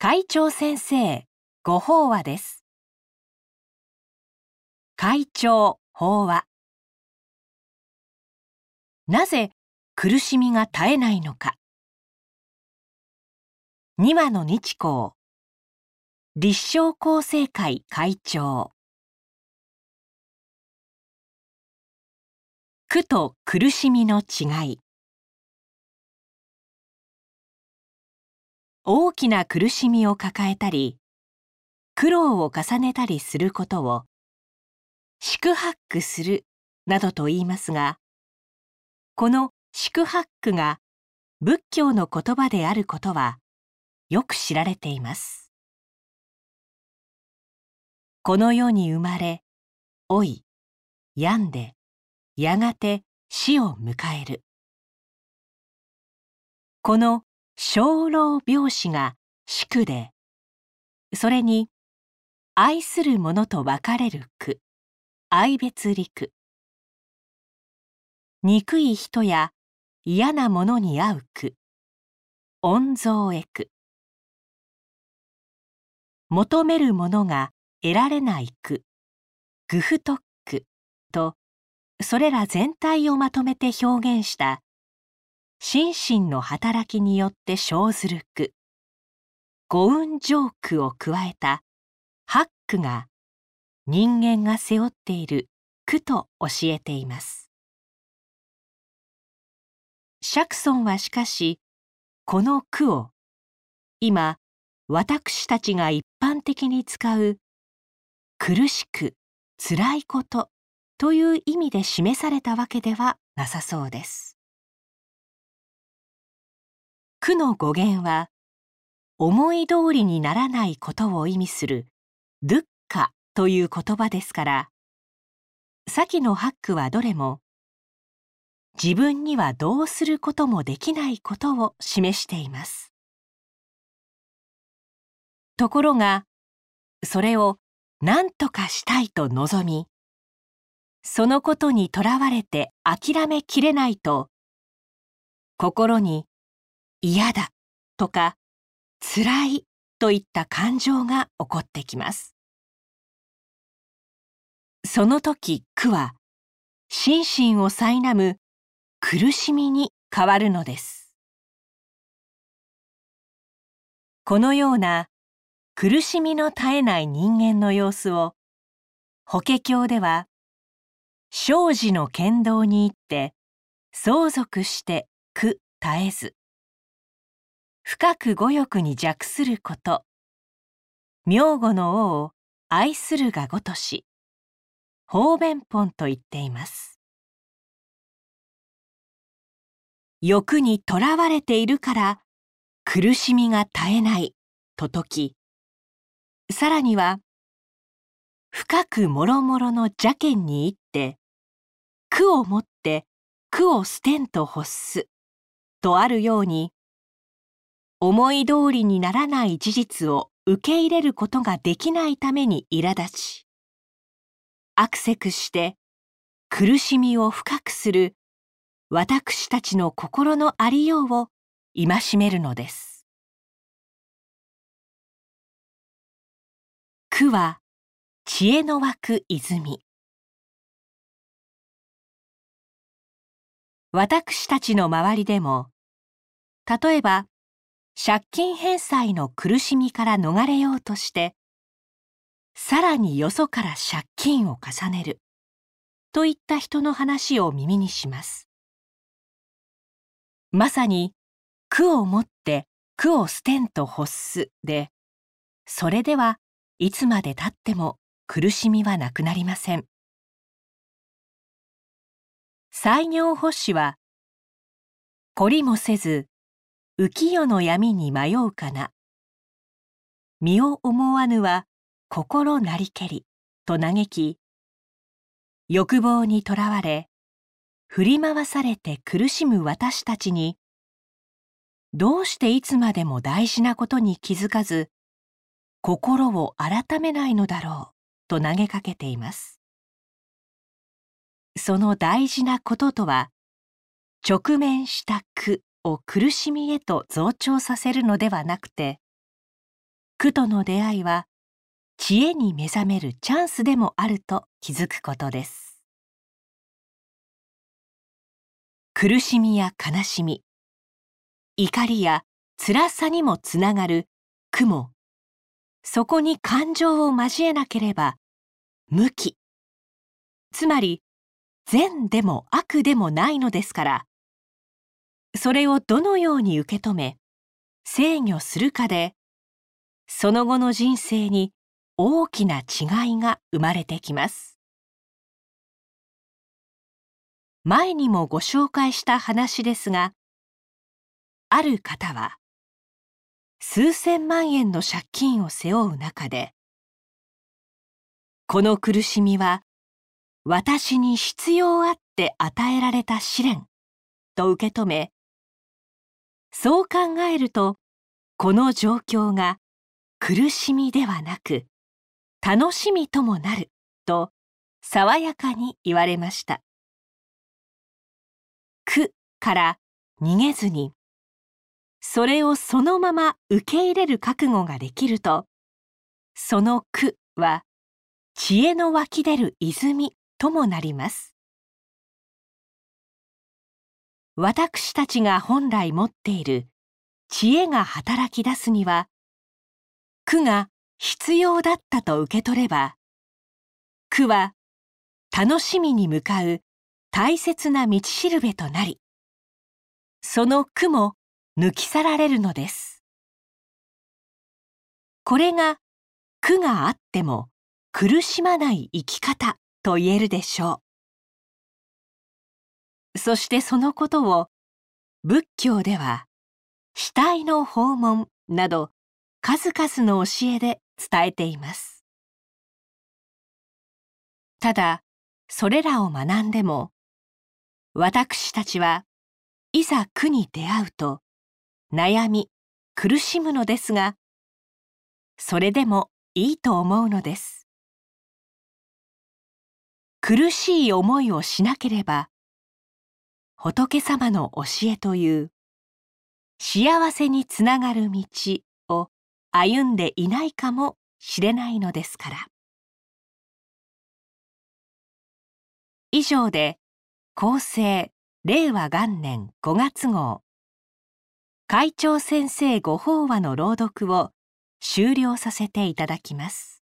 会長先生ご法話です。会長法話。なぜ苦しみが絶えないのか。二話の日光立正厚生会会長。苦と苦しみの違い。大きな苦しみを抱えたり苦労を重ねたりすることを宿泊するなどと言いますがこの宿泊が仏教の言葉であることはよく知られています。この世に生まれ老い病んでやがて死を迎える。この生老病死が宿でそれに愛する者と別れる句愛別離句。憎い人や嫌なものに会う句温蔵へ句。求めるものが得られない句グフトックとそれら全体をまとめて表現した心身の働きによって生ずる句。五運上句を加えた八句が人間が背負っている句と教えています。釈尊はしかしこの句を今私たちが一般的に使う苦しく辛いことという意味で示されたわけではなさそうです。苦の語源は思い通りにならないことを意味するドゥッカという言葉ですから先のハックはどれも自分にはどうすることもできないことを示しています。ところがそれを何とかしたいと望みそのことにとらわれて諦めきれないと心に嫌だとか辛いといった感情が起こってきます。その時苦は心身を苛む苦しみに変わるのです。このような苦しみの絶えない人間の様子を法華経では生児の剣道に行って相続して苦絶えず深く五欲に弱すること。名護の王を愛するがごとし方便本と言っています。欲にとらわれているから苦しみが絶えないと説きさらには深くもろもろの邪剣に行って苦をもって苦を捨てんと欲すとあるように思い通りにならない事実を受け入れることができないために苛立ち、アクセクして苦しみを深くする私たちの心のありようを戒めるのです。苦は知恵の湧く泉。私たちの周りでも、例えば借金返済の苦しみから逃れようとしてさらによそから借金を重ねる。といった人の話を耳にします。まさに苦をもって苦を捨てんと欲す。でそれではいつまでたっても苦しみはなくなりません。採尿欲しは懲りもせず浮世の闇に迷うかな。身を思わぬは心なりけりと嘆き、欲望にとらわれ、振り回されて苦しむ私たちに、どうしていつまでも大事なことに気づかず、心を改めないのだろうと投げかけています。その大事なこととは、直面した苦を苦しみへと増長させるのではなくて苦との出会いは知恵に目覚めるチャンスでもあると気づくことです。苦しみや悲しみ怒りや辛さにもつながる苦もそこに感情を交えなければ無気。つまり善でも悪でもないのですからそれをどのように受け止め制御するかでその後の人生に大きな違いが生まれてきます。前にもご紹介した話ですがある方は数千万円の借金を背負う中でこの苦しみは私に必要あって与えられた試練と受け止めそう考えるとこの状況が苦しみではなく楽しみともなると爽やかに言われました。苦から逃げずにそれをそのまま受け入れる覚悟ができるとその苦は知恵の湧き出る泉ともなります。私たちが本来持っている知恵が働き出すには苦が必要だったと受け取れば苦は楽しみに向かう大切な道しるべとなりその苦も抜き去られるのです。これが苦があっても苦しまない生き方と言えるでしょう。そしてそのことを仏教では死体の訪問など数々の教えで伝えています。ただそれらを学んでも私たちはいざ苦に出会うと悩み苦しむのですがそれでもいいと思うのです。苦しい思いをしなければ仏様の教えという幸せにつながる道を歩んでいないかもしれないのですから。以上で厚生令和元年5月号会長先生ご法話の朗読を終了させていただきます。